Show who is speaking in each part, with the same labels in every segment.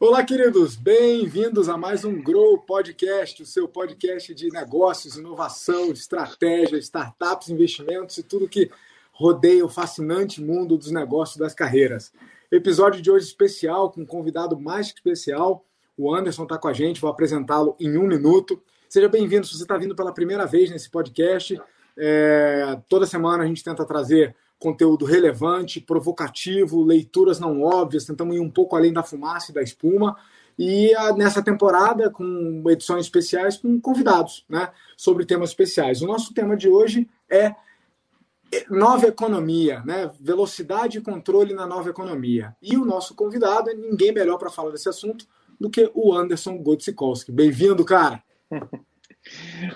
Speaker 1: Olá, queridos, bem-vindos a mais um Grow Podcast, o seu podcast de negócios, inovação, estratégia, startups, investimentos e tudo que rodeia o fascinante mundo dos negócios das carreiras. Episódio de hoje especial, com um convidado mais especial. O Anderson está com a gente, vou apresentá-lo em um minuto. Seja bem-vindo se você está vindo pela primeira vez nesse podcast. É, toda semana a gente tenta trazer conteúdo relevante, provocativo, leituras não óbvias, tentamos ir um pouco além da fumaça e da espuma. E a, nessa temporada, com edições especiais com convidados, né, sobre temas especiais. O nosso tema de hoje é nova economia, né? Velocidade e controle na nova economia. E o nosso convidado é ninguém melhor para falar desse assunto do que o Anderson Gotsikowski. Bem-vindo, cara.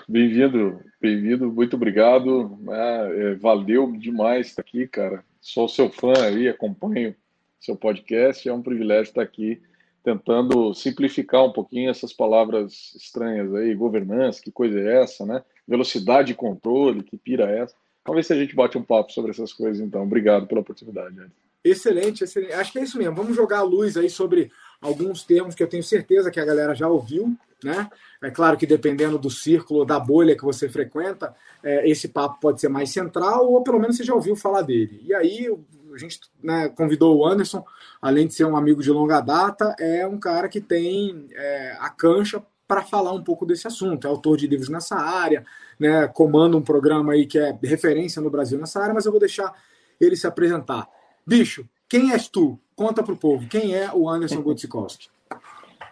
Speaker 2: Bem-vindo, bem-vindo, muito obrigado. É, é, valeu demais estar aqui, cara. Sou seu fã aí, acompanho seu podcast. É um privilégio estar aqui tentando simplificar um pouquinho essas palavras estranhas aí, governança, que coisa é essa, né? Velocidade e controle, que pira é essa. Ver se a gente bate um papo sobre essas coisas, então. Obrigado pela oportunidade.
Speaker 1: Excelente, excelente. Acho que é isso mesmo. Vamos jogar a luz aí sobre alguns termos que eu tenho certeza que a galera já ouviu, né? É claro que dependendo do círculo, da bolha que você frequenta, é, esse papo pode ser mais central ou pelo menos você já ouviu falar dele. E aí a gente né, convidou o Anderson, além de ser um amigo de longa data, é um cara que tem é, a cancha para falar um pouco desse assunto. É autor de livros nessa área, né, comanda um programa aí que é referência no Brasil nessa área, mas eu vou deixar ele se apresentar. Bicho, quem és tu? Conta para o povo. Quem é o Anderson Gutsikowski?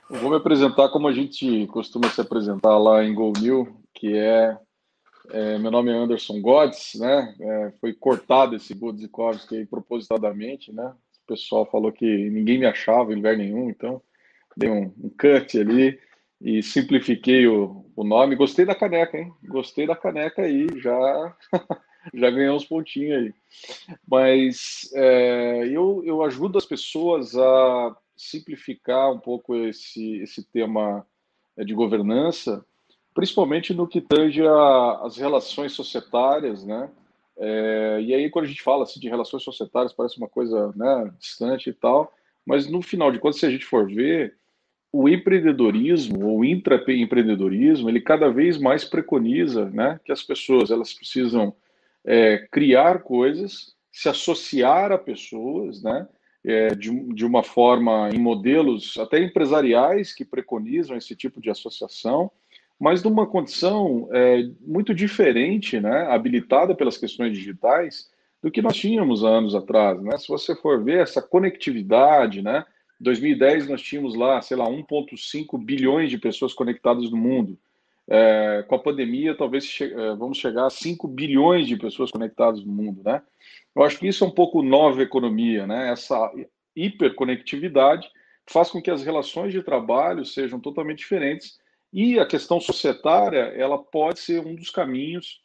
Speaker 2: Vou me apresentar como a gente costuma se apresentar lá em Go que é, é, meu nome é Anderson Godes, né? É, foi cortado esse Gutsikowski aí propositadamente, né? O pessoal falou que ninguém me achava em lugar nenhum, então dei um, um cut ali e simplifiquei o, o nome. Gostei da caneca, hein? Gostei da caneca aí, já já ganhei uns pontinhos aí. Mas é, eu, eu ajudo as pessoas a simplificar um pouco esse, esse tema é, de governança, principalmente no que tange as relações societárias, né? É, e aí, quando a gente fala assim, de relações societárias, parece uma coisa né, distante e tal, mas no final de contas, se a gente for ver, o empreendedorismo ou intraempreendedorismo, ele cada vez mais preconiza né, que as pessoas elas precisam é, criar coisas, se associar a pessoas, né, é, de, de uma forma em modelos até empresariais que preconizam esse tipo de associação, mas numa condição é, muito diferente, né, habilitada pelas questões digitais, do que nós tínhamos há anos atrás. Né? Se você for ver essa conectividade, né, 2010 nós tínhamos lá, sei lá, 1,5 bilhões de pessoas conectadas no mundo. É, com a pandemia, talvez che é, vamos chegar a 5 bilhões de pessoas conectadas no mundo, né? Eu acho que isso é um pouco nova economia, né? Essa hiperconectividade faz com que as relações de trabalho sejam totalmente diferentes e a questão societária, ela pode ser um dos caminhos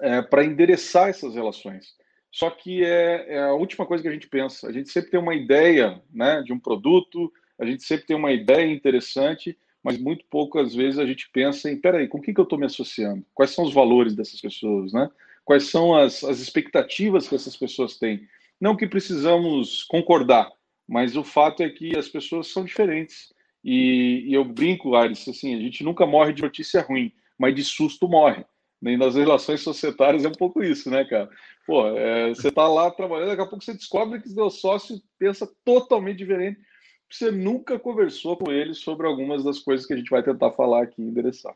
Speaker 2: é, para endereçar essas relações. Só que é, é, a última coisa que a gente pensa. A gente sempre tem uma ideia né, de um produto, a gente sempre tem uma ideia interessante, mas muito poucas vezes a gente pensa em, peraí, com o que, que eu estou me associando? Quais são os valores dessas pessoas, né? Quais são as, as expectativas que essas pessoas têm? Não que precisamos concordar, mas o fato é que as pessoas são diferentes. E, e eu brinco, Ares, assim, a gente nunca morre de notícia ruim, mas de susto morre. Nem nas relações societárias é um pouco isso, né, cara? Pô, é, você tá lá trabalhando, daqui a pouco você descobre que seu sócio pensa totalmente diferente. Você nunca conversou com ele sobre algumas das coisas que a gente vai tentar falar aqui e endereçar.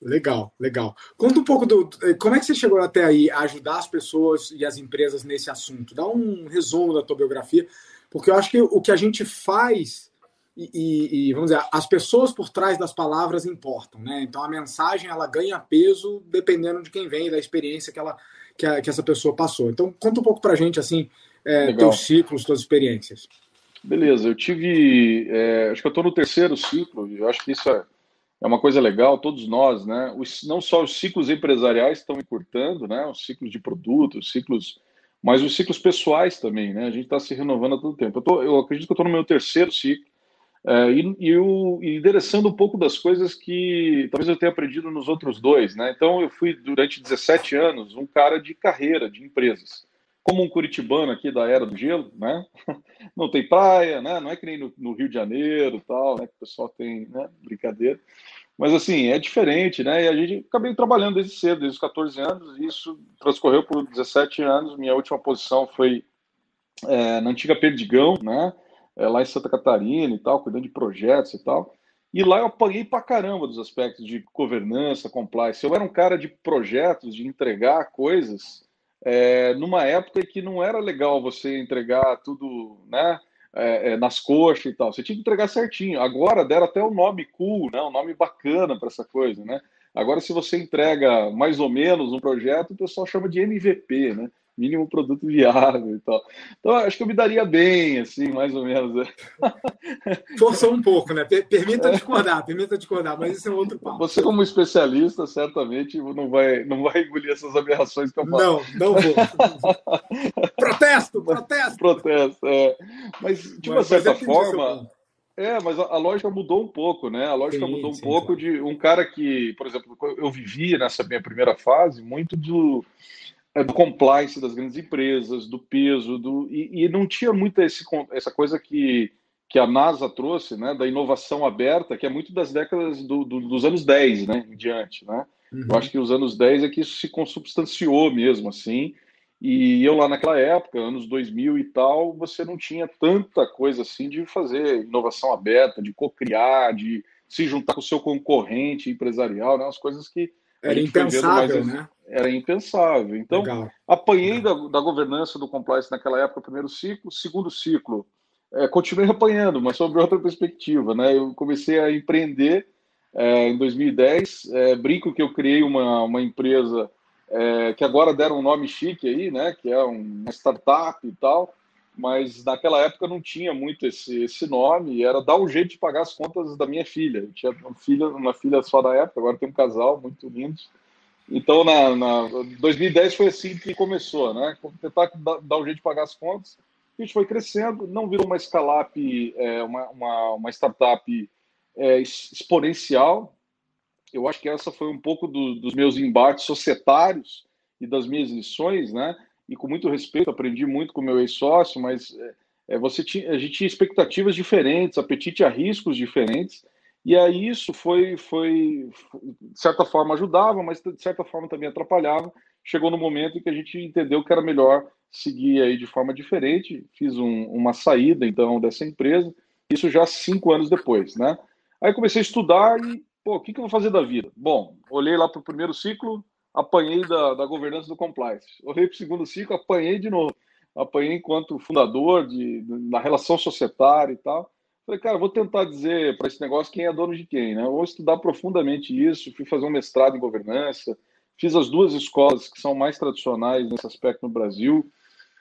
Speaker 1: Legal, legal. Conta um pouco do. Como é que você chegou até aí a ajudar as pessoas e as empresas nesse assunto? Dá um resumo da tua biografia, porque eu acho que o que a gente faz e, e, vamos dizer, as pessoas por trás das palavras importam, né? Então a mensagem ela ganha peso dependendo de quem vem, da experiência que, ela, que, a, que essa pessoa passou. Então conta um pouco pra gente, assim, é, teus ciclos, tuas experiências.
Speaker 2: Beleza, eu tive, é, acho que eu estou no terceiro ciclo, eu acho que isso é, é uma coisa legal, todos nós, né? Os, não só os ciclos empresariais estão encurtando, né? Os ciclos de produtos, os ciclos, mas os ciclos pessoais também, né? A gente está se renovando a todo tempo. Eu, tô, eu acredito que eu estou no meu terceiro ciclo, É, e, e, o, e endereçando um pouco das coisas que talvez eu tenha aprendido nos outros dois, né? Então, eu fui durante 17 anos um cara de carreira, de empresas. Como um curitibano aqui da Era do Gelo, né? Não tem praia, né? Não é que nem no, no Rio de Janeiro tal, né? Que o pessoal tem, né? Brincadeira. Mas, assim, é diferente, né? E a gente acabei trabalhando desde cedo, desde os 14 anos, e isso transcorreu por 17 anos. Minha última posição foi é, na antiga Perdigão, né? É, lá em Santa Catarina e tal, cuidando de projetos e tal. E lá eu apanhei pra caramba dos aspectos de governança, compliance. Eu era um cara de projetos, de entregar coisas, é, numa época que não era legal você entregar tudo, né? É, é, nas coxas e tal. Você tinha que entregar certinho. Agora deram até um nome cool, né? um nome bacana para essa coisa. Né? Agora, se você entrega mais ou menos um projeto, o pessoal chama de MVP, né? Mínimo produto viável e tal. Então, acho que eu me daria bem, assim, mais ou menos. Né?
Speaker 1: Forçou um pouco, né? Permita discordar, permita discordar, mas isso é outro papo.
Speaker 2: Você, como especialista, certamente não vai, não vai engolir essas aberrações que eu falo.
Speaker 1: Não, não vou. protesto, protesto!
Speaker 2: Protesto, é. Mas, de uma mas, certa mas é forma... É, mas a, lógica mudou um pouco, né? A lógica sim, mudou um sim, pouco de um cara que, por exemplo, eu vivia nessa minha primeira fase muito do do compliance das grandes empresas, do peso, do, e, e não tinha muita esse, essa coisa que, que a NASA trouxe, né, da inovação aberta, que é muito das décadas do, do, dos anos 10 né, em diante. Né? Uhum. Eu acho que os anos 10 é que isso se consubstanciou mesmo, assim, e eu lá naquela época, anos 2000 e tal, você não tinha tanta coisa assim de fazer inovação aberta, de cocriar, de se juntar com o seu concorrente empresarial, né, as coisas que
Speaker 1: era impensável, né?
Speaker 2: Era impensável. Então, Legal. apanhei Da, da governança do compliance naquela época, primeiro ciclo. Segundo ciclo, é, continuei apanhando, mas sobre outra perspectiva. Né? Eu comecei a empreender é, em 2010. É, brinco que eu criei uma, uma empresa é, que agora deram um nome chique aí, né? que é uma startup e tal mas naquela época não tinha muito esse, esse nome, era dar um jeito de pagar as contas da minha filha. Eu tinha uma filha, uma filha só da época, agora tem um casal muito lindo. Então, na, na 2010 foi assim que começou, né? Tentar dar, dar um jeito de pagar as contas. A gente foi crescendo, não virou uma scale-up, é, uma, uma, uma, startup é, exponencial. Eu acho que essa foi um pouco do, dos meus embates societários e das minhas lições, né? E com muito respeito, aprendi muito com meu ex-sócio, mas é, é, você tinha, a gente tinha expectativas diferentes, apetite a riscos diferentes, e aí isso foi, foi, de certa forma ajudava, mas de certa forma também atrapalhava. Chegou no momento em que a gente entendeu que era melhor seguir aí de forma diferente, fiz um, uma saída então dessa empresa, isso já cinco anos depois, né? Aí comecei a estudar e, pô, o que, que eu vou fazer da vida? Bom, olhei lá para o primeiro ciclo, apanhei da, da governança do compliance. Olhei para o segundo ciclo, apanhei de novo. Apanhei enquanto fundador de, na relação societária e tal. Falei, cara, vou tentar dizer para esse negócio quem é dono de quem, né? vou estudar profundamente isso. Fui fazer um mestrado em governança. Fiz as duas escolas que são mais tradicionais nesse aspecto no Brasil.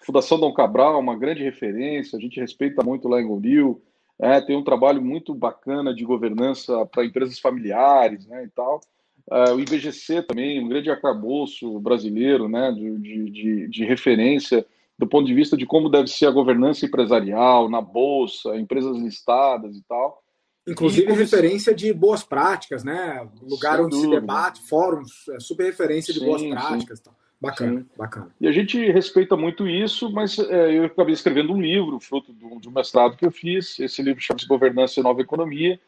Speaker 2: Fundação Dom Cabral, uma grande referência. A gente respeita muito lá em Gondil. É, tem um trabalho muito bacana de governança para empresas familiares né, e tal. Uh, o IBGC também, um grande arcabouço brasileiro, né, de, de, de, referência do ponto de vista de como deve ser a governança empresarial, na bolsa, empresas listadas e tal.
Speaker 1: Inclusive e, referência de boas práticas, né? Lugar onde dúvida. se debate, fóruns, é super referência de sim, boas práticas. Sim. Bacana, sim. bacana.
Speaker 2: E a gente respeita muito isso, mas é, eu acabei escrevendo um livro, fruto do, de um mestrado que eu fiz. Esse livro chama-se Governança e Nova Economia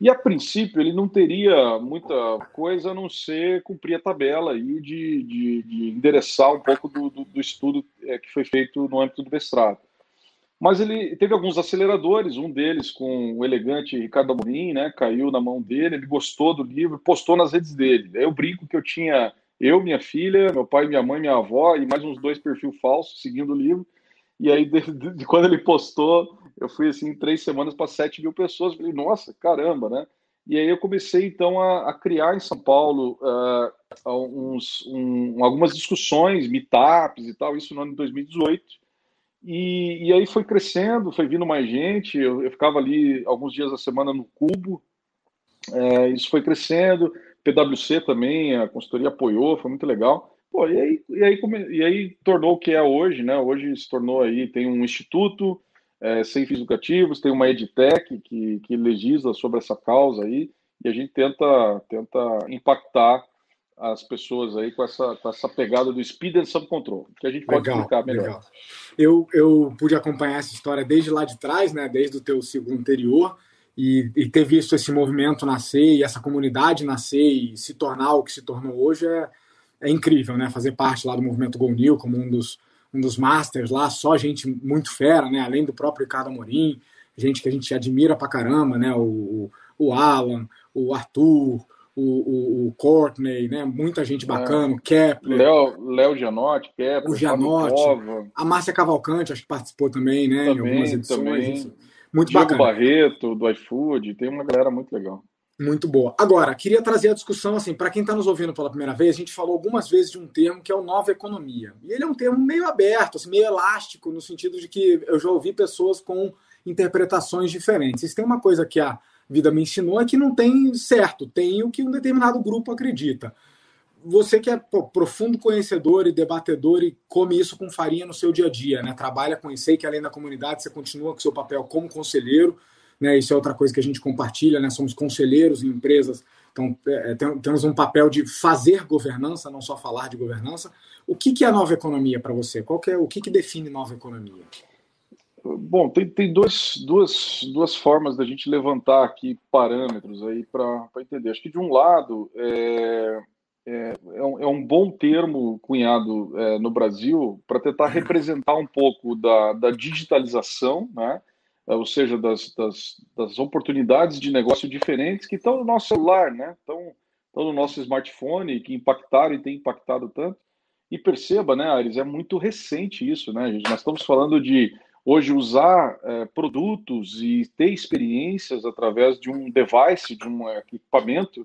Speaker 2: e a princípio ele não teria muita coisa a não ser cumprir a tabela aí de, de, de endereçar um pouco do, do, do estudo é, que foi feito no âmbito do mestrado. Mas ele teve alguns aceleradores, um deles com o elegante Ricardo Amorim, né, caiu na mão dele, ele gostou do livro, postou nas redes dele. Eu brinco que eu tinha eu, minha filha, meu pai, minha mãe, minha avó e mais uns dois perfis falsos seguindo o livro. E aí, de, de, quando ele postou, eu fui assim, em três semanas para 7 mil pessoas. Falei, nossa, caramba, né? E aí eu comecei então a, a criar em São Paulo uh, uns, um, algumas discussões, meetups e tal, isso no ano de 2018. E, e aí foi crescendo, foi vindo mais gente. Eu, eu ficava ali alguns dias da semana no Cubo. É, isso foi crescendo. PwC também, a consultoria apoiou, foi muito legal. Pô, e aí, e aí, e aí tornou o que é hoje, né? Hoje se tornou aí, tem um instituto, é, sem fins lucrativos, tem uma edtech que, que legisla sobre essa causa aí, e a gente tenta, tenta impactar as pessoas aí com essa, com essa pegada do speed and some control, que a gente pode legal, explicar melhor. Legal.
Speaker 1: Eu, eu pude acompanhar essa história desde lá de trás, né, desde o teu ciclo anterior, e, e ter visto esse movimento nascer e essa comunidade nascer e se tornar o que se tornou hoje é, é incrível, né? Fazer parte lá do movimento Go New como um dos, um dos masters lá, só gente muito fera, né? Além do próprio Ricardo Amorim, gente que a gente admira pra caramba, né? O, o Alan, o Arthur, o, o, o Courtney, né? Muita gente bacana, é. Kepler.
Speaker 2: Léo, Léo Gianotti, Kepler,
Speaker 1: o Gianotti, a Márcia Cavalcante, acho que participou também, né?
Speaker 2: Também, em algumas edições. Também. Muito Diego bacana. Barreto, do iFood, tem uma galera muito legal.
Speaker 1: Muito boa. Agora, queria trazer a discussão assim, para quem está nos ouvindo pela primeira vez, a gente falou algumas vezes de um termo que é o nova economia. E ele é um termo meio aberto, assim, meio elástico, no sentido de que eu já ouvi pessoas com interpretações diferentes. Se tem uma coisa que a vida me ensinou é que não tem certo, tem o que um determinado grupo acredita você que é pô, profundo conhecedor e debatedor e come isso com farinha no seu dia a dia, né? Trabalha com isso, que além da comunidade você continua com seu papel como conselheiro, né? Isso é outra coisa que a gente compartilha, né? Somos conselheiros em empresas, então é, é temos um papel de fazer governança, não só falar de governança. O que, que é a nova economia para você? Qual é o que, que define nova economia?
Speaker 2: Bom, tem, tem duas, duas formas da gente levantar aqui parâmetros aí para entender. Acho que de um lado é, é, é, um, é, um, bom termo cunhado é, no Brasil para tentar representar um pouco da, da digitalização, né? É, ou seja, das, das, das, oportunidades de negócio diferentes que estão no nosso celular, né? estão, estão no nosso smartphone, que impactaram e têm impactado tanto. E perceba, né, Ares, é muito recente isso, né? Nós estamos falando de hoje usar é, produtos e ter experiências através de um device, de um equipamento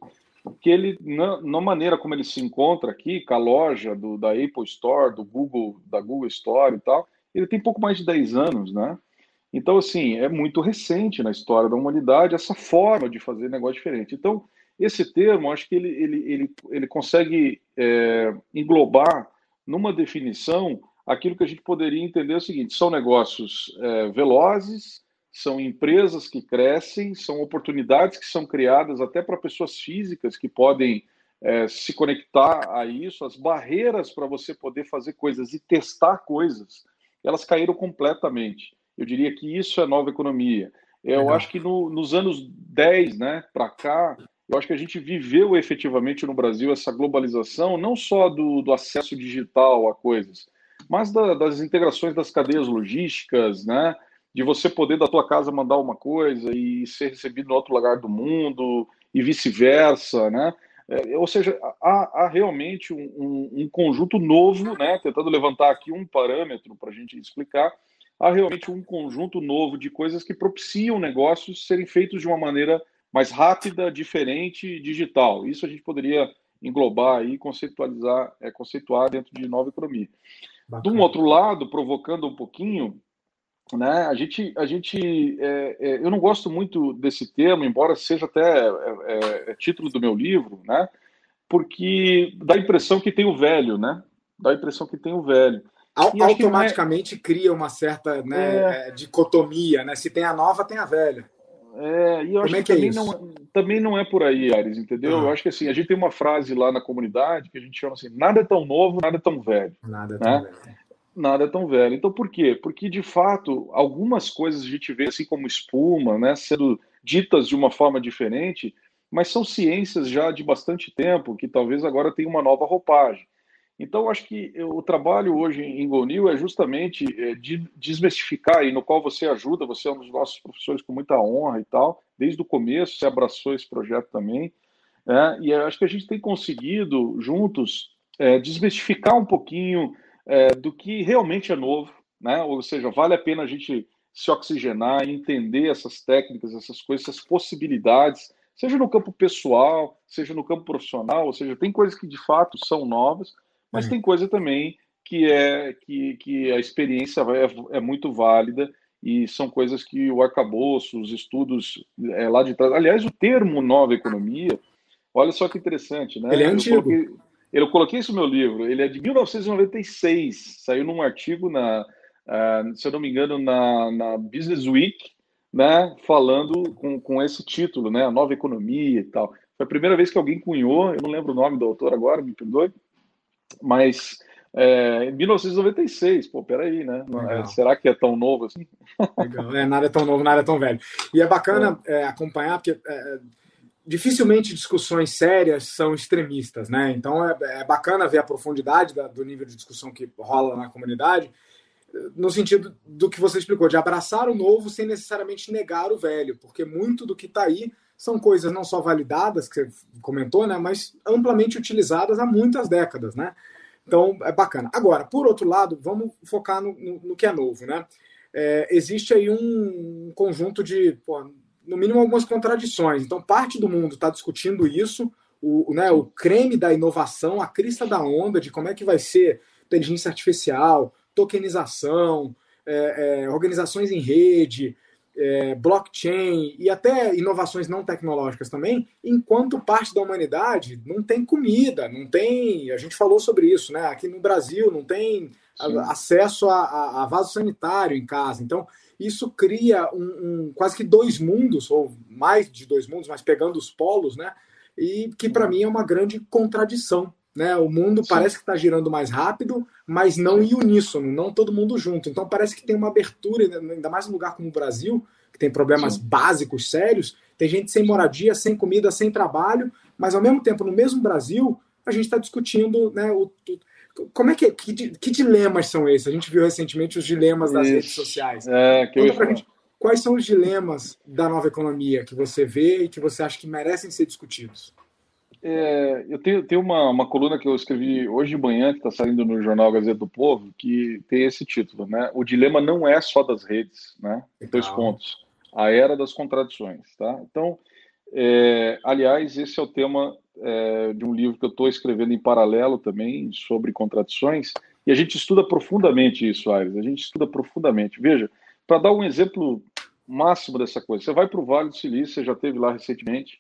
Speaker 2: que ele, na, na, maneira como ele se encontra aqui, com a loja do, da Apple Store, do Google, da Google Store e tal, ele tem pouco mais de 10 anos, né? Então, assim, é muito recente na história da humanidade essa forma de fazer negócio diferente. Então, esse termo, acho que ele, ele, ele, ele consegue é, englobar numa definição aquilo que a gente poderia entender é o seguinte: são negócios é, velozes, são empresas que crescem, são oportunidades que são criadas até para pessoas físicas que podem é, se conectar a isso, as barreiras para você poder fazer coisas e testar coisas, elas caíram completamente. Eu diria que isso é nova economia. Eu Legal. acho que no, nos anos 10 né, para cá, eu acho que a gente viveu efetivamente no Brasil essa globalização, não só do, do acesso digital a coisas, mas da, das integrações das cadeias logísticas, né? de você poder da tua casa mandar uma coisa e ser recebido em outro lugar do mundo e vice-versa, né? É, ou seja, há, há realmente um, um, um, conjunto novo, né? Tentando levantar aqui um parâmetro para a gente explicar, há realmente um conjunto novo de coisas que propiciam negócios serem feitos de uma maneira mais rápida, diferente, digital. Isso a gente poderia englobar e conceitualizar, é, conceituar dentro de nova economia. Bacana. De um outro lado, provocando um pouquinho, né? A gente, a gente, é, é, eu não gosto muito desse termo, embora seja até é, é, é, título do meu livro, né? Porque dá a impressão que tem o velho, né? Dá a impressão que tem o velho.
Speaker 1: Automaticamente cria uma certa né, é. dicotomia, né? Se tem a nova, tem a velha.
Speaker 2: É, e eu Como acho que, que também, não, também não é por aí, Ares, entendeu? Eu acho que assim, a gente tem uma frase lá na comunidade que a gente chama assim: nada é tão novo, nada é tão velho.
Speaker 1: Nada é tão
Speaker 2: né? velho nada é tão velho. Então, por quê? Porque, de fato, algumas coisas a gente vê assim como espuma, né, sendo ditas de uma forma diferente, mas são ciências já de bastante tempo que talvez agora tenham uma nova roupagem. Então, acho que o trabalho hoje em Gonil é justamente é, de desmistificar, e no qual você ajuda, você é um dos nossos professores com muita honra e tal, desde o começo você abraçou esse projeto também, é, e acho que a gente tem conseguido, juntos, é, desmistificar um pouquinho é, do que realmente é novo, né? Ou seja, vale a pena a gente se oxigenar, entender essas técnicas, essas coisas, essas possibilidades, seja no campo pessoal, seja no campo profissional, ou seja, tem coisas que de fato são novas, mas uhum. tem coisa também que é que, que a experiência é, é, muito válida e são coisas que o arcabouço, os estudos é, lá de trás. Aliás, o termo nova economia, olha só que interessante, né?
Speaker 1: Ele é antigo.
Speaker 2: Eu coloquei isso no meu livro, ele é de 1996, saiu num artigo na, uh, se eu não me engano, na, na Business Week, né, falando com, com esse título, né, a nova economia e tal. Foi a primeira vez que alguém cunhou, eu não lembro o nome do autor agora, me perdoe, mas é, em 1996, pô, peraí, né? É, será que é tão novo assim?
Speaker 1: Legal, é, nada é tão novo, nada é tão velho. E é bacana é. é acompanhar, porque é, dificilmente discussões sérias são extremistas, né? Então é, bacana ver a profundidade da, do nível de discussão que rola na comunidade, no sentido do que você explicou, de abraçar o novo sem necessariamente negar o velho, porque muito do que está aí são coisas não só validadas, que você comentou, né, mas amplamente utilizadas há muitas décadas, né? Então, é bacana. Agora, por outro lado, vamos focar no, no, no que é novo, né? É, existe aí um conjunto de, pô, no mínimo, algumas contradições. Então, parte do mundo está discutindo isso, o, né, o creme da inovação, a crista da onda de como é que vai ser inteligência artificial, tokenização, é, é, organizações em rede, é, blockchain e até inovações não tecnológicas também, enquanto parte da humanidade não tem comida, não tem. A gente falou sobre isso, né? Aqui no Brasil não tem Sim. acesso a, a, a, vaso sanitário em casa. Então, isso cria um, um, quase que dois mundos, ou mais de dois mundos, mas pegando os polos, né? E que para mim é uma grande contradição. Né? O mundo Sim. parece que está girando mais rápido, mas não em uníssono, não todo mundo junto. Então parece que tem uma abertura, ainda mais um lugar como o Brasil, que tem problemas Sim. básicos sérios, tem gente sem moradia, sem comida, sem trabalho, mas ao mesmo tempo, no mesmo Brasil, a gente está discutindo né, o, como é que, que, que, dilemas são esses? A gente viu recentemente os dilemas das Isso. redes sociais.
Speaker 2: É, que Conta
Speaker 1: gente, quais são os dilemas da nova economia que você vê e que você acha que merecem ser discutidos?
Speaker 2: É, eu tenho, tenho uma, uma coluna que eu escrevi hoje de manhã, que está saindo no jornal Gazeta do Povo, que tem esse título, né? O dilema não é só das redes, né? Legal. Dois pontos. A era das contradições, tá? Então, é, aliás, esse é o tema é, de um livro que eu estou escrevendo em paralelo também sobre contradições, e a gente estuda profundamente isso, Aires. A gente estuda profundamente. Veja, para dar um exemplo máximo dessa coisa, você vai para o Vale do Silício, você já teve lá recentemente.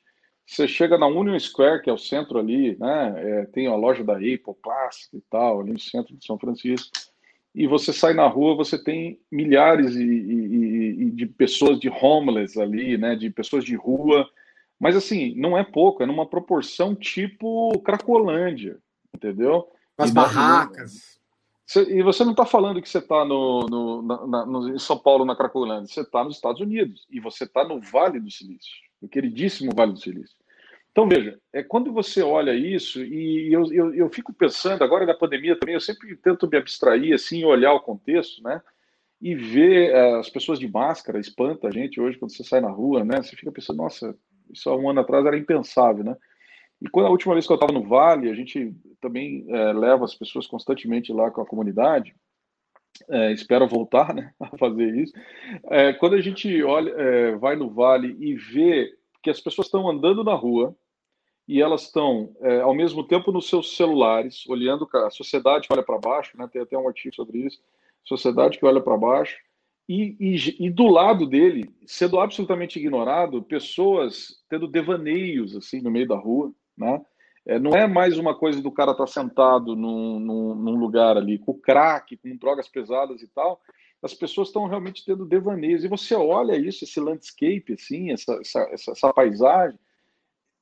Speaker 2: Você chega na Union Square, que é o centro ali, né? É, tem a loja da Apple Classic e tal, ali no centro de São Francisco. E você sai na rua, você tem milhares e, e, e de pessoas de homeless ali, né? De pessoas de rua. Mas assim, não é pouco, é numa proporção tipo Cracolândia, entendeu?
Speaker 1: As barracas.
Speaker 2: E você não está falando que você está no, no, na, no, em São Paulo, na Cracolândia, você está nos Estados Unidos e você está no Vale do Silício, no queridíssimo Vale do Silício. Então, veja, é, quando você olha isso, e eu, eu, eu fico pensando, agora na pandemia também, eu sempre tento me abstrair, assim, olhar o contexto, né? E ver é, as pessoas de máscara, espanta a gente hoje quando você sai na rua, né? Você fica pensando, nossa, isso há um ano atrás era impensável, né? E quando a última vez que eu estava no Vale, a gente também é, leva as pessoas constantemente lá com a comunidade, é, espero voltar né, a fazer isso. É, quando a gente olha, é, vai no Vale e vê que as pessoas estão andando na rua e elas estão, é, ao mesmo tempo, nos seus celulares, olhando a sociedade que olha para baixo, né, tem até um artigo sobre isso, sociedade que olha para baixo, e, e, e, do lado dele, sendo absolutamente ignorado, pessoas tendo devaneios assim no meio da rua, né? É, não é mais uma coisa do cara estar tá sentado num, num, num, lugar ali com crack, com drogas pesadas e tal. As pessoas estão realmente tendo devaneios. E você olha isso, esse landscape, assim, essa, essa, essa, essa paisagem,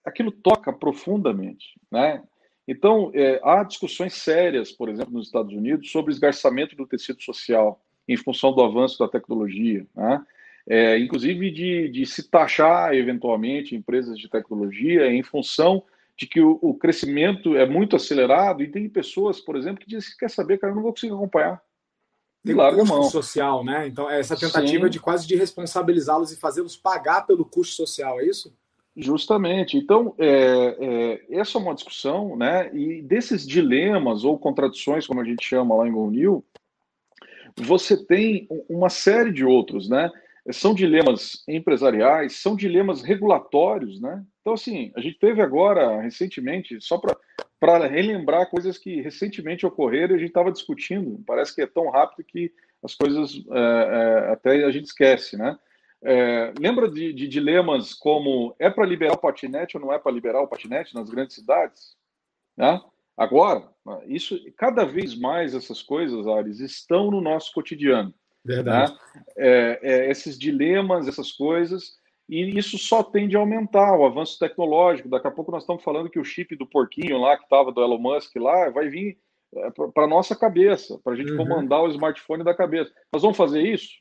Speaker 2: aquilo toca profundamente, né? Então, é, há discussões sérias, por exemplo, nos Estados Unidos, sobre o esgarçamento do tecido social em função do avanço da tecnologia, né? É, inclusive de, de se taxar eventualmente empresas de tecnologia em função de que o, o, crescimento é muito acelerado e tem pessoas, por exemplo, que dizem que quer saber, cara, eu não vou conseguir acompanhar.
Speaker 1: Tem um custo mão. social, né? Então, essa tentativa Sim. de quase de responsabilizá-los e fazê-los pagar pelo custo social, é isso?
Speaker 2: Justamente. Então, é, é, essa é uma discussão, né? E desses dilemas ou contradições, como a gente chama lá em Gonil, você tem uma série de outros, né? São dilemas empresariais, são dilemas regulatórios, né? Então, assim, a gente teve agora, recentemente, só para relembrar coisas que recentemente ocorreram e a gente estava discutindo, parece que é tão rápido que as coisas é, é, até a gente esquece, né? É, lembra de, de, dilemas como é para liberar o patinete ou não é para liberar o patinete nas grandes cidades? Né? Agora, isso cada vez mais essas coisas, Ares, estão no nosso cotidiano.
Speaker 1: Verdade. Né?
Speaker 2: É, é, esses dilemas, essas coisas, e isso só tende a aumentar o avanço tecnológico. Daqui a pouco nós estamos falando que o chip do porquinho lá, que estava do Elon Musk lá, vai vir é, para a nossa cabeça, para a gente uhum. comandar o smartphone da cabeça. Nós vamos fazer isso?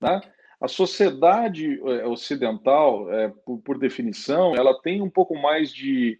Speaker 2: Né? A sociedade é, ocidental, é, por, por, definição, ela tem um pouco mais de,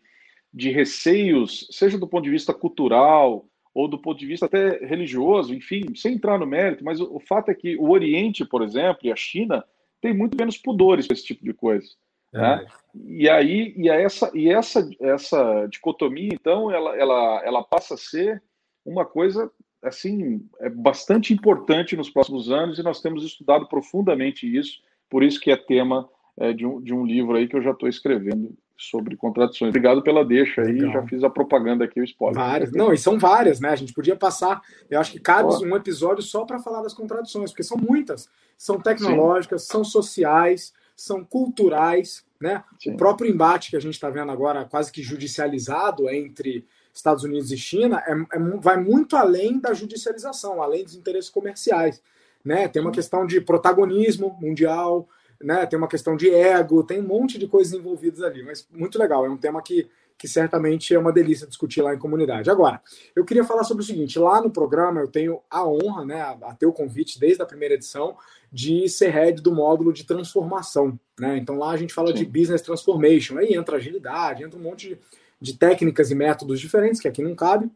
Speaker 2: de receios, seja do ponto de vista cultural ou do ponto de vista até religioso, enfim, sem entrar no mérito, mas o, o fato é que o Oriente, por exemplo, e a China tem muito menos pudores para esse tipo de coisa. É. Né? E aí, e essa, e essa, essa dicotomia, então, ela, ela, ela passa a ser uma coisa assim é bastante importante nos próximos anos e nós temos estudado profundamente isso, por isso que é tema é, de, um, de um livro aí que eu já estou escrevendo sobre contradições. Obrigado pela deixa aí, já fiz a propaganda aqui, o spoiler.
Speaker 1: Várias, não, e são várias, né? A gente podia passar, eu acho que cabe oh. um episódio só para falar das contradições, porque são muitas. São tecnológicas, Sim. são sociais, são culturais, né? Sim. O próprio embate que a gente está vendo agora, quase que judicializado entre Estados Unidos e China é, é, vai muito além da judicialização, além dos interesses comerciais. Né? Tem uma questão de protagonismo mundial, né? tem uma questão de ego, tem um monte de coisas envolvidas ali, mas muito legal, é um tema que, que certamente é uma delícia discutir lá em comunidade. Agora, eu queria falar sobre o seguinte: lá no programa eu tenho a honra, né, a, ter o convite desde a primeira edição, de ser head do módulo de transformação. Né? Então lá a gente fala Sim. de business transformation, aí entra agilidade, entra um monte de de técnicas e métodos diferentes, que aqui não cabe.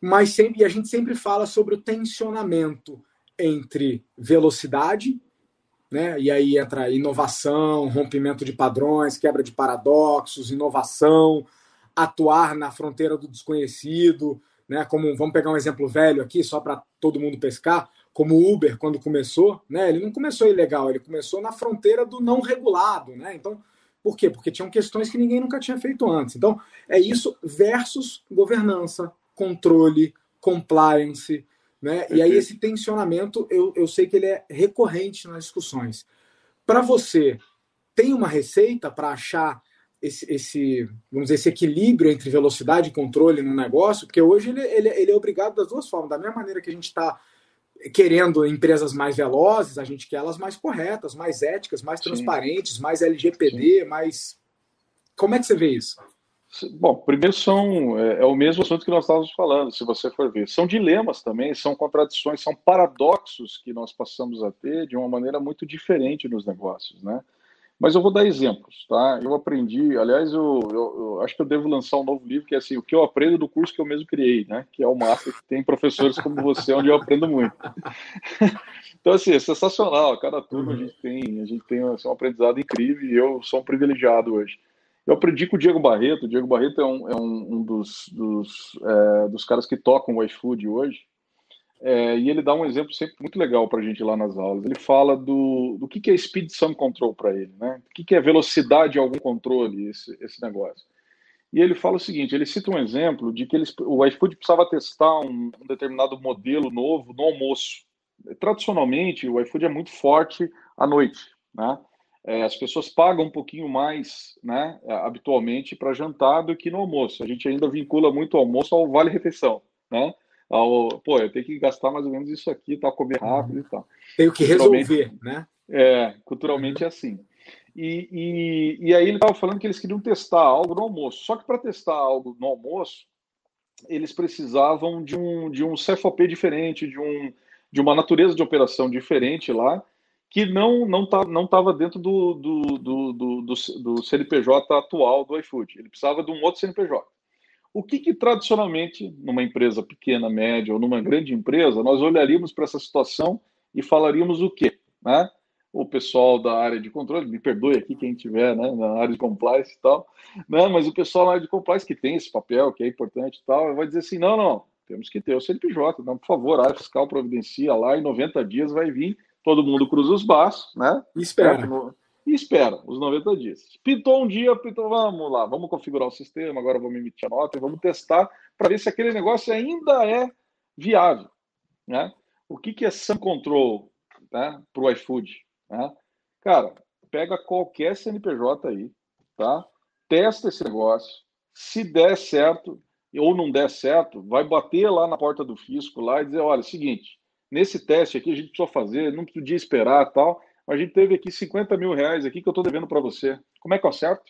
Speaker 1: Mas sempre, e a gente sempre fala sobre o tensionamento entre velocidade, né? E aí entra inovação, rompimento de padrões, quebra de paradoxos, inovação, atuar na fronteira do desconhecido, né? Como vamos pegar um exemplo velho aqui, só para todo mundo pescar, como o Uber quando começou, né? Ele não começou ilegal, ele começou na fronteira do não regulado, né? Então por quê? Porque tinham questões que ninguém nunca tinha feito antes. Então, é isso versus governança, controle, compliance. Né? E aí, esse tensionamento, eu, eu sei que ele é recorrente nas discussões. Para você, tem uma receita para achar esse, esse, vamos dizer, esse equilíbrio entre velocidade e controle no negócio? Porque hoje ele, ele, ele é obrigado das duas formas. Da mesma maneira que a gente está querendo empresas mais velozes, a gente quer elas mais corretas, mais éticas, mais Sim. transparentes, mais LGPD, Sim. mais. Como é que você vê isso?
Speaker 2: Bom, primeiro são é, é, o mesmo assunto que nós estávamos falando, se você for ver. São dilemas também, são contradições, são paradoxos que nós passamos a ter de uma maneira muito diferente nos negócios, né? Mas eu vou dar exemplos, tá? Eu aprendi, aliás, eu, eu, eu, acho que eu devo lançar um novo livro que é assim, o que eu aprendo do curso que eu mesmo criei, né? Que é o Master, que tem professores como você, onde eu aprendo muito. então, assim, é sensacional. Cada turma a gente tem, a gente tem assim, um aprendizado incrível e eu sou um privilegiado hoje. Eu aprendi com o Diego Barreto. O Diego Barreto é um, é um, um dos, dos, é, dos caras que tocam o iFood hoje. É, e ele dá um exemplo sempre muito legal para a gente lá nas aulas. Ele fala do, do que, que é speed sum control para ele, né? O que, que é velocidade algum controle, esse, esse negócio. E ele fala o seguinte: ele cita um exemplo de que eles, o iFood precisava testar um, um determinado modelo novo no almoço. Tradicionalmente, o iFood é muito forte à noite, né? É, as pessoas pagam um pouquinho mais, né, habitualmente, para jantar do que no almoço. A gente ainda vincula muito o almoço ao vale-refeição, né? Ao, pô, eu tenho que gastar mais ou menos isso aqui, tá, comer rápido e tal.
Speaker 1: Tenho que resolver, né?
Speaker 2: É, culturalmente é assim. E, e, e aí ele estava falando que eles queriam testar algo no almoço. Só que para testar algo no almoço, eles precisavam de um, de um CFOP diferente, de, um, de uma natureza de operação diferente lá, que não não tá, não estava dentro do, do, do, do, do CNPJ atual do iFood. Ele precisava de um outro CNPJ. O que, que, tradicionalmente, numa empresa pequena, média ou numa grande empresa, nós olharíamos para essa situação e falaríamos o quê? Né? O pessoal da área de controle, me perdoe aqui quem tiver né, na área de compliance e tal, né, mas o pessoal na área de compliance que tem esse papel, que é importante e tal, vai dizer assim: não, não, temos que ter o CNPJ, não, por favor, a área fiscal providencia lá, em 90 dias vai vir, todo mundo cruza os braços, né?
Speaker 1: Espera.
Speaker 2: Certo? E espera os 90 dias. Pintou um dia, pintou, vamos lá, vamos configurar o sistema, agora vamos emitir a nota e vamos testar para ver se aquele negócio ainda é viável. Né? O que, que é Sun Control né, para o iFood? Né? Cara, pega qualquer CNPJ aí, tá? testa esse negócio, se der certo, ou não der certo, vai bater lá na porta do fisco lá e dizer, olha, é seguinte, nesse teste aqui a gente precisou fazer, não podia esperar tal, a gente teve aqui 50 mil reais aqui que eu estou devendo para você. Como é que eu acerto?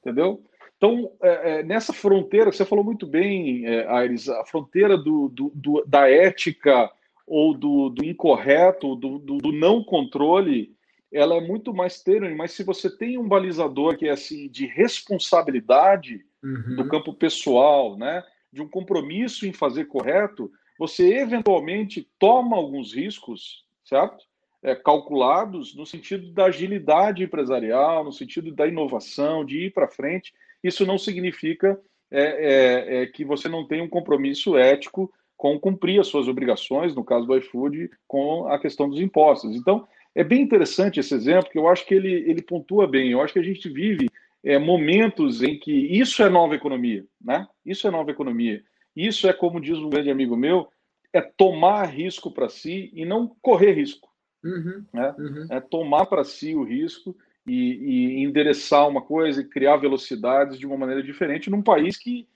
Speaker 2: Entendeu? Então, é, é, nessa fronteira, você falou muito bem, é, Aires, a fronteira do, do, do, da ética ou do, do incorreto, do, do, não controle, ela é muito mais tênue, mas se você tem um balizador que é assim de responsabilidade uhum. do campo pessoal, né, de um compromisso em fazer correto, você eventualmente toma alguns riscos, certo? É, calculados no sentido da agilidade empresarial, no sentido da inovação, de ir para frente. Isso não significa é, é, é, que você não tem um compromisso ético com cumprir as suas obrigações, no caso do iFood, com a questão dos impostos. Então, é bem interessante esse exemplo, que eu acho que ele, ele pontua bem. Eu acho que a gente vive é, momentos em que isso é nova economia, né? Isso é nova economia. Isso é, como diz um grande amigo meu, é tomar risco para si e não correr risco. Uhum, né? uhum. É tomar para si o risco e, e, endereçar uma coisa e criar velocidades de uma maneira diferente num país que,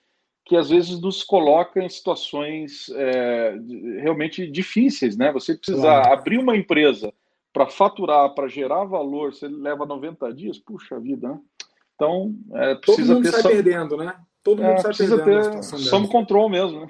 Speaker 2: que às vezes nos coloca em situações é, realmente difíceis, né? Você precisar claro. abrir uma empresa para faturar, para gerar valor, você leva 90 dias, puxa vida, né? Então, é, precisa
Speaker 1: Todo mundo
Speaker 2: ter.
Speaker 1: sai perdendo, né? Todo mundo é, sai perdendo.
Speaker 2: Ter some control mesmo, né?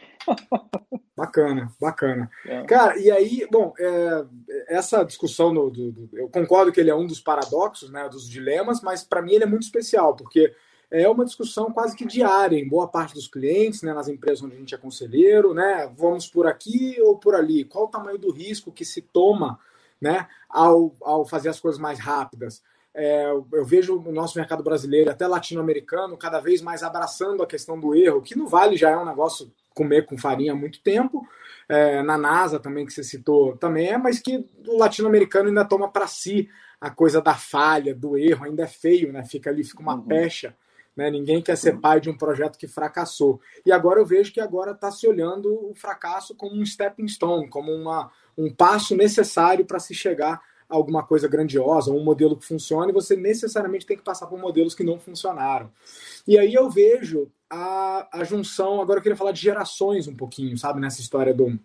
Speaker 1: bacana, bacana. É. Cara, e aí, bom, é, essa discussão, no, do, do, eu concordo que ele é um dos paradoxos, né, dos dilemas, mas para mim ele é muito especial, porque é uma discussão quase que diária em boa parte dos clientes, né, nas empresas onde a gente é conselheiro, né? Vamos por aqui ou por ali? Qual o tamanho do risco que se toma, né, ao, ao fazer as coisas mais rápidas? É, eu vejo o nosso mercado brasileiro, até latino-americano, cada vez mais abraçando a questão do erro, que no Vale já é um negócio comer com farinha há muito tempo, é, na NASA também, que você citou, também é, mas que o latino-americano ainda toma para si a coisa da falha, do erro, ainda é feio, né? Fica ali, fica uma uhum. pecha. Né? Ninguém quer ser pai de um projeto que fracassou. E agora eu vejo que agora está se olhando o fracasso como um stepping stone, como uma, um passo necessário para se chegar alguma coisa grandiosa, um modelo que funcione, você necessariamente tem que passar por modelos que não funcionaram. E aí eu vejo a, a junção, agora eu queria falar de gerações um pouquinho, sabe, nessa história do,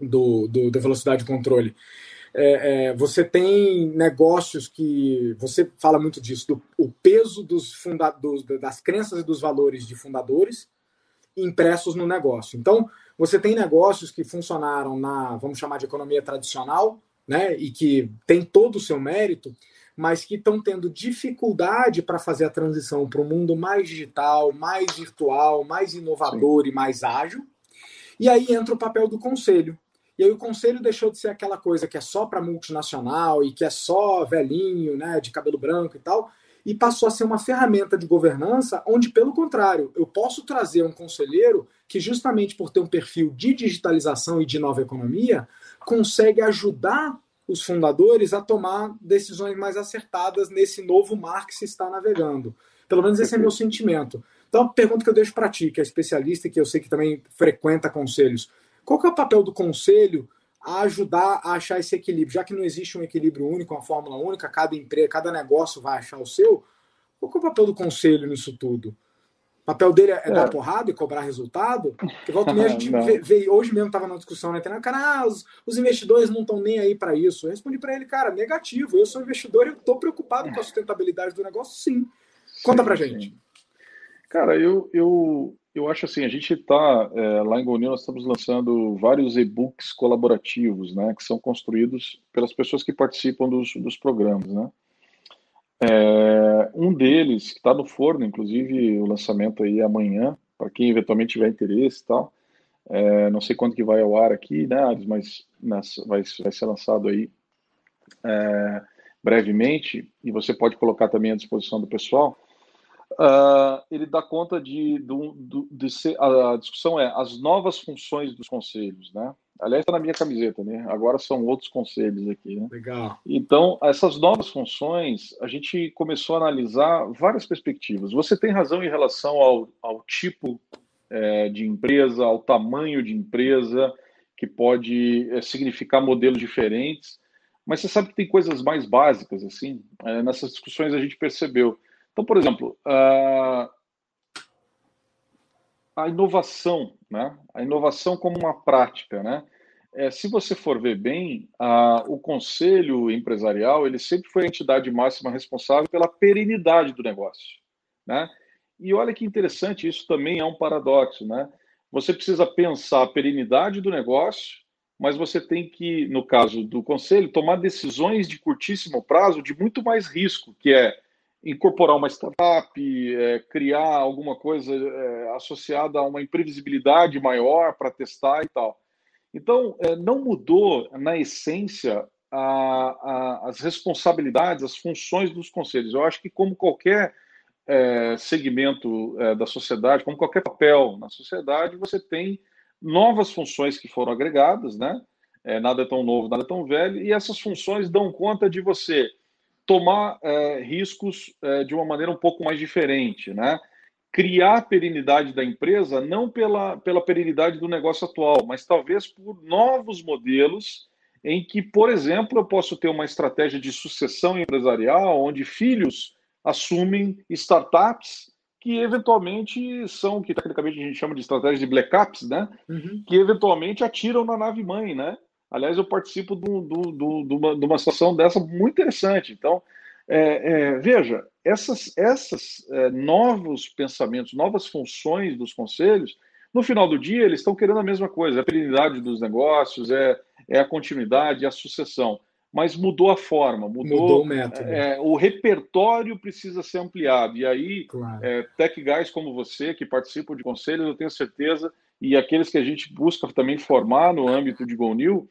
Speaker 1: do, do da velocidade de controle. É, é, você tem negócios que você fala muito disso, do o peso dos funda, das crenças e dos valores de fundadores impressos no negócio. Então, você tem negócios que funcionaram na, vamos chamar de economia tradicional, né, e que tem todo o seu mérito, mas que estão tendo dificuldade para fazer a transição para um mundo mais digital, mais virtual, mais inovador Sim. e mais ágil. E aí entra o papel do conselho. E aí o conselho deixou de ser aquela coisa que é só para multinacional e que é só velhinho, né, de cabelo branco e tal, e passou a ser uma ferramenta de governança onde, pelo contrário, eu posso trazer um conselheiro que, justamente por ter um perfil de digitalização e de nova economia, consegue ajudar os fundadores a tomar decisões mais acertadas nesse novo mar que se está navegando. Pelo menos esse é meu sentimento. Então, a pergunta que eu deixo para ti, que é especialista e que eu sei que também frequenta conselhos. Qual que é o papel do conselho a ajudar a achar esse equilíbrio? Já que não existe um equilíbrio único, uma fórmula única, cada empresa, cada negócio vai achar o seu, qual que é o papel do conselho nisso tudo? O papel dele é, é, dar porrada e cobrar resultado? Porque volta a gente vê, vê, hoje mesmo estava na discussão na internet, cara, ah, os, os, investidores não estão nem aí para isso. Eu respondi para ele, cara, negativo. Eu sou investidor e estou preocupado com a sustentabilidade do negócio, sim. Conta para gente. Sim.
Speaker 2: Cara, eu, eu, eu acho assim, a gente está, é, lá em Gonil, nós estamos lançando vários e-books colaborativos, né, que são construídos pelas pessoas que participam dos, dos programas, né. É, um deles, que está no forno, inclusive o lançamento aí amanhã, para quem eventualmente tiver interesse e tal. É, não sei quando que vai ao ar aqui, né, Ares, mas nessa, vai, vai ser lançado aí é, brevemente, e você pode colocar também à disposição do pessoal. Uh, ele dá conta de, de, de, de ser, a discussão é as novas funções dos conselhos, né? Aliás, está na minha camiseta, né? Agora são outros conselhos aqui, né?
Speaker 1: Legal.
Speaker 2: Então, essas novas funções, a gente começou a analisar várias perspectivas. Você tem razão em relação ao, ao tipo é, de empresa, ao tamanho de empresa, que pode é, significar modelos diferentes, mas você sabe que tem coisas mais básicas, assim. É, nessas discussões a gente percebeu. Então, por exemplo, uh, a inovação, né? A inovação como uma prática, né? É, se você for ver bem, a, o conselho empresarial ele sempre foi a entidade máxima responsável pela perenidade do negócio, né? E olha que interessante, isso também é um paradoxo, né? Você precisa pensar a perenidade do negócio, mas você tem que, no caso do conselho, tomar decisões de curtíssimo prazo de muito mais risco, que é incorporar uma startup, é, criar alguma coisa é, associada a uma imprevisibilidade maior para testar e tal. Então, é, não mudou, na essência, a, a, as responsabilidades, as funções dos conselhos. Eu acho que, como qualquer é, segmento é, da sociedade, como qualquer papel na sociedade, você tem novas funções que foram agregadas, né? É, nada é tão novo, nada é tão velho, e essas funções dão conta de você tomar é, riscos é, de uma maneira um pouco mais diferente, né? Criar a perenidade da empresa não pela, pela perenidade do negócio atual, mas talvez por novos modelos em que, por exemplo, eu posso ter uma estratégia de sucessão empresarial onde filhos assumem startups que eventualmente são, que tecnicamente a gente chama de estratégia de black ops, né? Uhum. Que eventualmente atiram na nave mãe, né? Aliás, eu participo de, uma, de uma situação dessa muito interessante. Então, é, é, veja, essas, essas é, novos pensamentos, novas funções dos conselhos, no final do dia, eles estão querendo a mesma coisa: a perenidade dos negócios, é, é a continuidade, é a sucessão. Mas mudou a forma, mudou, mudou o método. É, o repertório precisa ser ampliado. E aí, claro. é, tech guys como você, que participam de conselhos, eu tenho certeza, e aqueles que a gente busca também formar no âmbito de GoNew,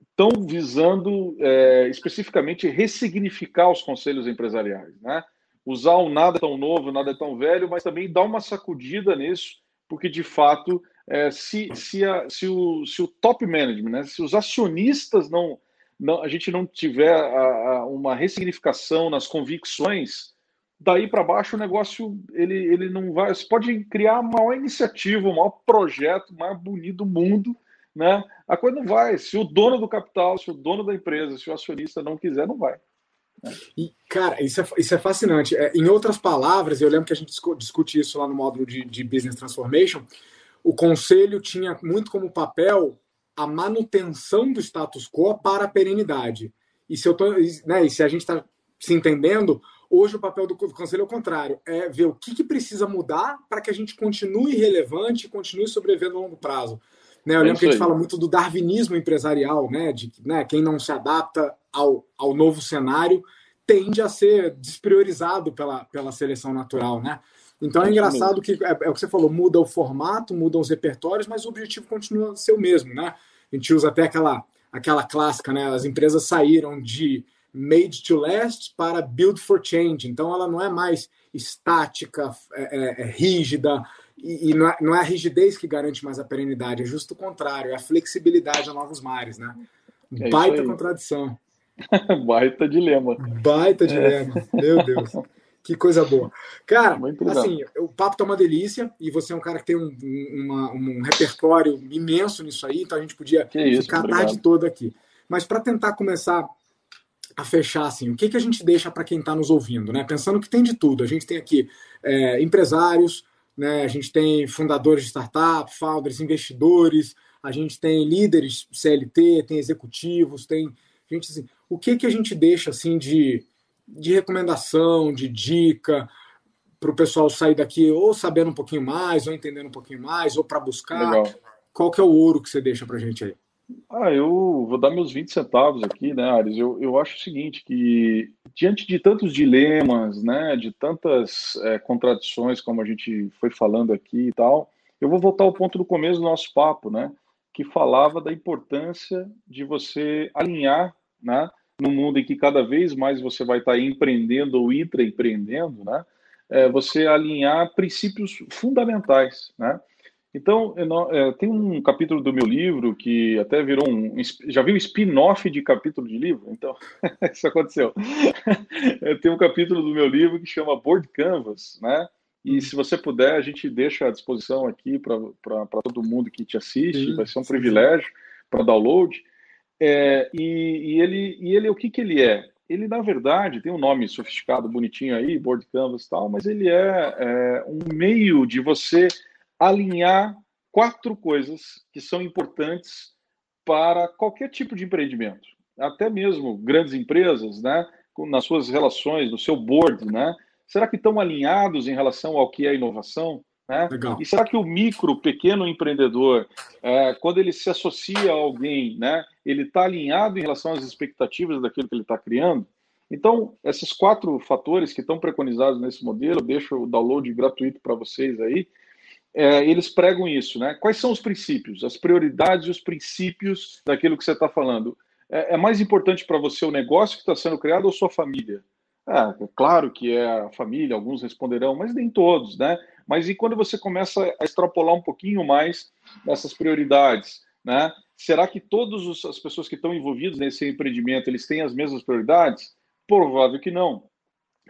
Speaker 2: estão visando é, especificamente ressignificar os conselhos empresariais, né? Usar o nada tão novo, nada tão velho, mas também dar uma sacudida nisso, porque de fato, é, se, se, a, se, o, se o top management, né, se os acionistas não, não a gente não tiver a, a uma ressignificação nas convicções, daí para baixo o negócio ele, ele não vai. Você pode criar a maior iniciativa, o maior projeto, mais bonito do mundo, né? A coisa não vai. Se o dono do capital, se o dono da empresa, se o acionista não quiser, não vai.
Speaker 1: E, cara, isso é, isso é fascinante. É, em outras palavras, eu lembro que a gente discute isso lá no módulo de, de Business Transformation, o conselho tinha muito como papel a manutenção do status quo para a perenidade. E se, eu tô, né, e se a gente está se entendendo, hoje o papel do conselho é o contrário, é ver o que, que precisa mudar para que a gente continue relevante e continue sobrevivendo a longo prazo. Né? Eu é lembro que a gente fala muito do darwinismo empresarial, né? de né, quem não se adapta ao, ao novo cenário tende a ser despriorizado pela, pela seleção natural. Né? Então é engraçado que é, é, o que você falou, muda o formato, mudam os repertórios, mas o objetivo continua a ser o mesmo. Né? A gente usa até aquela, aquela clássica, né? as empresas saíram de made to last para build for change. Então ela não é mais estática, é, é, é rígida, e, e não, é, não, é, a rigidez que garante mais a perenidade, é justo o contrário, é a flexibilidade a novos mares, né? É Baita contradição.
Speaker 2: Baita dilema.
Speaker 1: Baita dilema, meu Deus. Que coisa boa. Cara, assim, o papo tá uma delícia e você é um cara que tem um, uma, um repertório imenso nisso aí, então a gente podia isso, ficar obrigado. a tarde toda aqui. Mas para tentar começar a fechar, assim, o que, que a gente deixa para quem está nos ouvindo, né? Pensando que tem de tudo. A gente tem aqui é, empresários, né? A gente tem fundadores de startup, founders, investidores, a gente tem líderes CLT, tem executivos, tem gente assim, o que que a gente deixa assim de, de recomendação, de dica para o pessoal sair daqui ou sabendo um pouquinho mais, ou entendendo um pouquinho mais, ou para buscar? Legal. Qual que é o ouro que você deixa para a gente aí?
Speaker 2: Ah, eu vou dar meus 20 centavos aqui, né, Ares? Eu, eu acho o seguinte, que diante de tantos dilemas, né, de tantas é, contradições, como a gente foi falando aqui e tal, eu vou voltar ao ponto do começo do nosso papo, né, que falava da importância de você alinhar, né, no mundo em que cada vez mais você vai estar empreendendo ou intraempreendendo, né, é, você alinhar princípios fundamentais, né, então, é, tem um capítulo do meu livro que até virou um. Já viu spin-off de capítulo de livro? Então, isso aconteceu. tem um capítulo do meu livro que chama Board Canvas, né? E uhum. se você puder, a gente deixa à disposição aqui para todo mundo que te assiste, sim, vai ser um sim, privilégio para download. É, e, e, ele, e ele, o que, que ele é? Ele, na verdade, tem um nome sofisticado, bonitinho aí, Board Canvas e tal, mas ele é, é um meio de você alinhar quatro coisas que são importantes para qualquer tipo de empreendimento, até mesmo grandes empresas, né, nas suas relações, no seu board, né? Será que estão alinhados em relação ao que é inovação? Né? E será que o micro, pequeno empreendedor, é, quando ele se associa a alguém, né, ele está alinhado em relação às expectativas daquilo que ele está criando? Então, esses quatro fatores que estão preconizados nesse modelo, eu deixo o download gratuito para vocês aí, é, eles pregam isso, né? Quais são os princípios, as prioridades e os princípios daquilo que você está falando? É, é, mais importante para você o negócio que está sendo criado ou sua família? É claro que é a família, alguns responderão, mas nem todos, né? Mas e quando você começa a extrapolar um pouquinho mais essas prioridades, né? Será que todas as pessoas que estão envolvidas nesse empreendimento, eles têm as mesmas prioridades? Provável que não.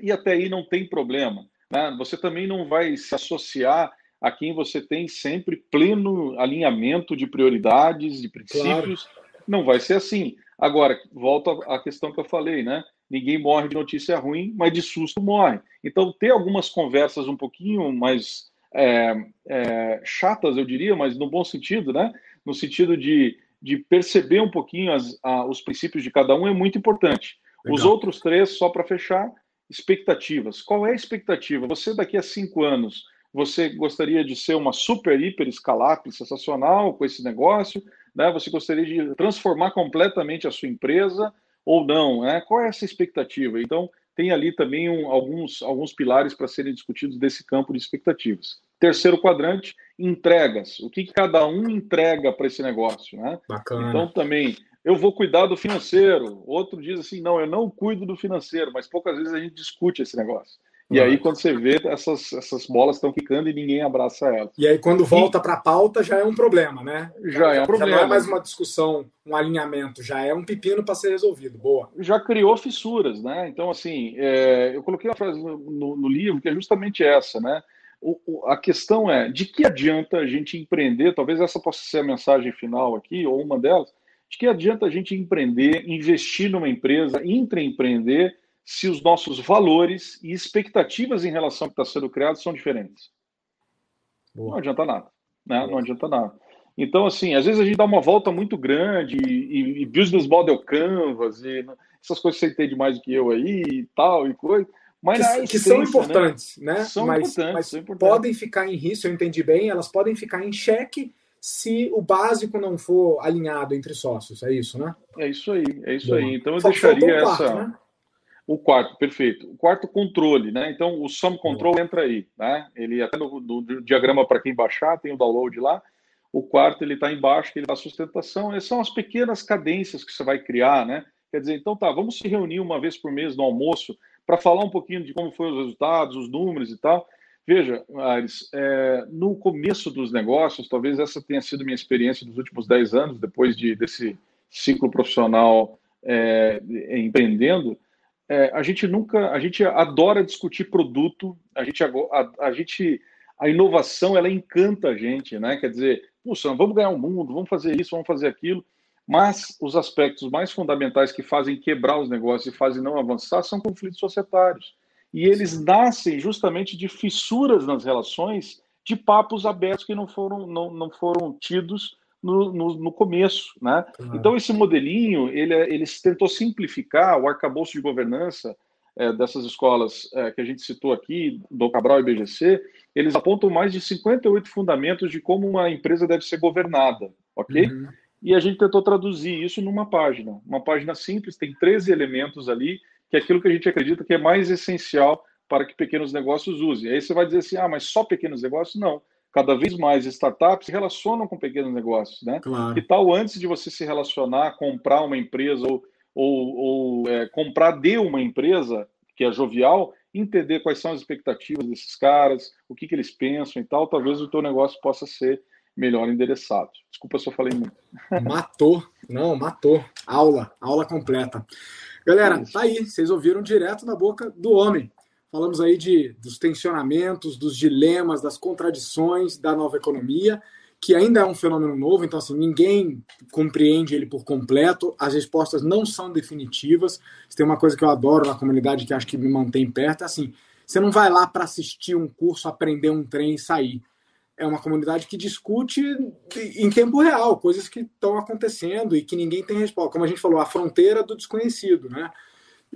Speaker 2: E até aí não tem problema. Né? Você também não vai se associar a quem você tem sempre pleno alinhamento de prioridades, de princípios. Claro. Não vai ser assim. Agora, volta à questão que eu falei, né? Ninguém morre de notícia ruim, mas de susto morre. Então, ter algumas conversas um pouquinho mais é, é, chatas, eu diria, mas no bom sentido, né? No sentido de, de perceber um pouquinho as, a, os princípios de cada um é muito importante. Legal. Os outros três, só para fechar, expectativas. Qual é a expectativa? Você, daqui a cinco anos, você gostaria de ser uma super, hiper escalável sensacional com esse negócio? Né? Você gostaria de transformar completamente a sua empresa ou não? Né? Qual é essa expectativa? Então, tem ali também um, alguns, alguns pilares para serem discutidos desse campo de expectativas. Terceiro quadrante, entregas. O que, que cada um entrega para esse negócio? Né? Bacana. Então, também, eu vou cuidar do financeiro. Outro diz assim, não, eu não cuido do financeiro, mas poucas vezes a gente discute esse negócio. E aí, quando você vê, essas, essas bolas estão ficando e ninguém abraça elas.
Speaker 1: E aí, quando volta para a pauta, já é um problema, né?
Speaker 2: Já, é um problema. Já não
Speaker 1: é mais uma discussão, um alinhamento, já é um pepino para ser resolvido. Boa.
Speaker 2: Já criou fissuras, né? Então, assim, é, eu coloquei uma frase no, no, no, livro que é justamente essa, né? O, o, a questão é, de que adianta a gente empreender, talvez essa possa ser a mensagem final aqui, ou uma delas, de que adianta a gente empreender, investir numa empresa, intraempreender, se os nossos valores e expectativas em relação ao que está sendo criado são diferentes. Boa. Não adianta nada. Né? Não adianta nada. Então, assim, às vezes a gente dá uma volta muito grande e, e business model canvas e essas coisas que você entende mais do que eu aí e tal e coisa.
Speaker 1: Mas que, que são né? importantes, né? né? São, mas, importantes, mas são importantes. podem ficar em risco, eu entendi bem, elas podem ficar em xeque se o básico não for alinhado entre sócios, é isso, né?
Speaker 2: É isso aí, é isso Boa. aí. Então eu deixaria um quarto, essa. Né? O quarto, perfeito. O quarto, controle, né? Então, o sum control entra aí, né? Ele até no, no diagrama para quem baixar, tem o download lá. O quarto, ele está embaixo, que ele dá sustentação. Essas são as pequenas cadências que você vai criar, né? Quer dizer, então tá, vamos se reunir uma vez por mês no almoço para falar um pouquinho de como foram os resultados, os números e tal. Veja, Ares, é, no começo dos negócios, talvez essa tenha sido minha experiência dos últimos 10 anos, depois de, desse ciclo profissional é, empreendendo, é, a gente nunca, a gente adora discutir produto, a gente, a, a, gente, a inovação, ela encanta a gente, né? Quer dizer, puxa, vamos ganhar o mundo, vamos fazer isso, vamos fazer aquilo, mas os aspectos mais fundamentais que fazem quebrar os negócios e fazem não avançar são conflitos societários. E eles nascem justamente de fissuras nas relações, de papos abertos que não foram, não, não foram tidos no, no, no começo, né? Então esse modelinho ele, é, ele tentou simplificar o arcabouço de governança é, dessas escolas é, que a gente citou aqui, do Cabral e BGC, eles apontam mais de 58 fundamentos de como uma empresa deve ser governada, ok? Uhum. E a gente tentou traduzir isso numa página, uma página simples, tem 13 elementos ali, que é aquilo que a gente acredita que é mais essencial para que pequenos negócios usem. Aí você vai dizer assim, ah, mas só pequenos negócios? Não cada vez mais startups se relacionam com pequenos negócios, né? Claro. Que tal antes de você se relacionar, comprar uma empresa ou, ou, ou é, comprar de uma empresa que é jovial, entender quais são as expectativas desses caras, o que, que eles pensam e tal, talvez o teu negócio possa ser melhor endereçado. Desculpa se eu falei muito.
Speaker 1: Matou, não, matou. Aula, aula completa. Galera, tá aí, vocês ouviram direto na boca do homem. Falamos aí de, dos tensionamentos, dos dilemas, das contradições da nova economia, que ainda é um fenômeno novo, então assim, ninguém compreende ele por completo, as respostas não são definitivas. Tem uma coisa que eu adoro na comunidade que acho que me mantém perto, é assim, você não vai lá para assistir um curso, aprender um trem e sair. é uma comunidade que discute em tempo real coisas que estão acontecendo e que ninguém tem resposta. Como a gente falou, a fronteira do desconhecido, né?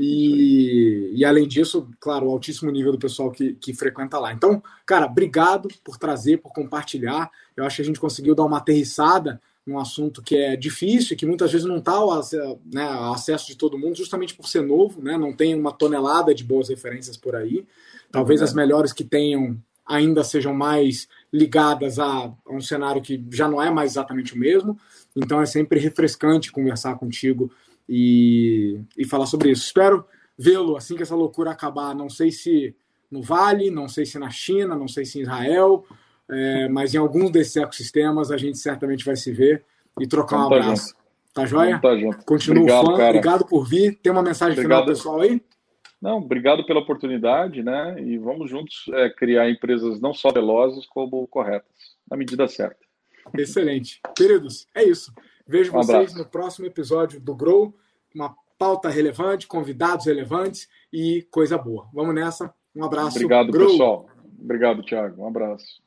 Speaker 1: E, e, além disso, claro, o altíssimo nível do pessoal que, que frequenta lá. Então, cara, obrigado por trazer, por compartilhar. Eu acho que a gente conseguiu dar uma aterrissada num assunto que é difícil, que muitas vezes não está ao, né, acesso de todo mundo, justamente por ser novo, né? Não tem uma tonelada de boas referências por aí. Talvez é. as melhores que tenham ainda sejam mais ligadas a, a um cenário que já não é mais exatamente o mesmo. Então é sempre refrescante conversar contigo e, e falar sobre isso. Espero vê-lo assim que essa loucura acabar. Não sei se no Vale, não sei se na China, não sei se em Israel, é, mas em alguns desses ecossistemas a gente certamente vai se ver e trocar um abraço. Junto. Tá joia?
Speaker 2: Tá junto.
Speaker 1: Continuo obrigado, fã. Cara. Obrigado por vir. Tem uma mensagem obrigado. final pessoal aí?
Speaker 2: Não, obrigado pela oportunidade, né? E vamos juntos é, criar empresas não só velozes, como corretas, na medida certa.
Speaker 1: Excelente. Queridos, é isso. Vejo um vocês abraço. no próximo episódio do Grow. Uma pauta relevante, convidados relevantes e coisa boa. Vamos nessa. Um abraço.
Speaker 2: Obrigado, Grow. pessoal. Obrigado, Thiago. Um abraço.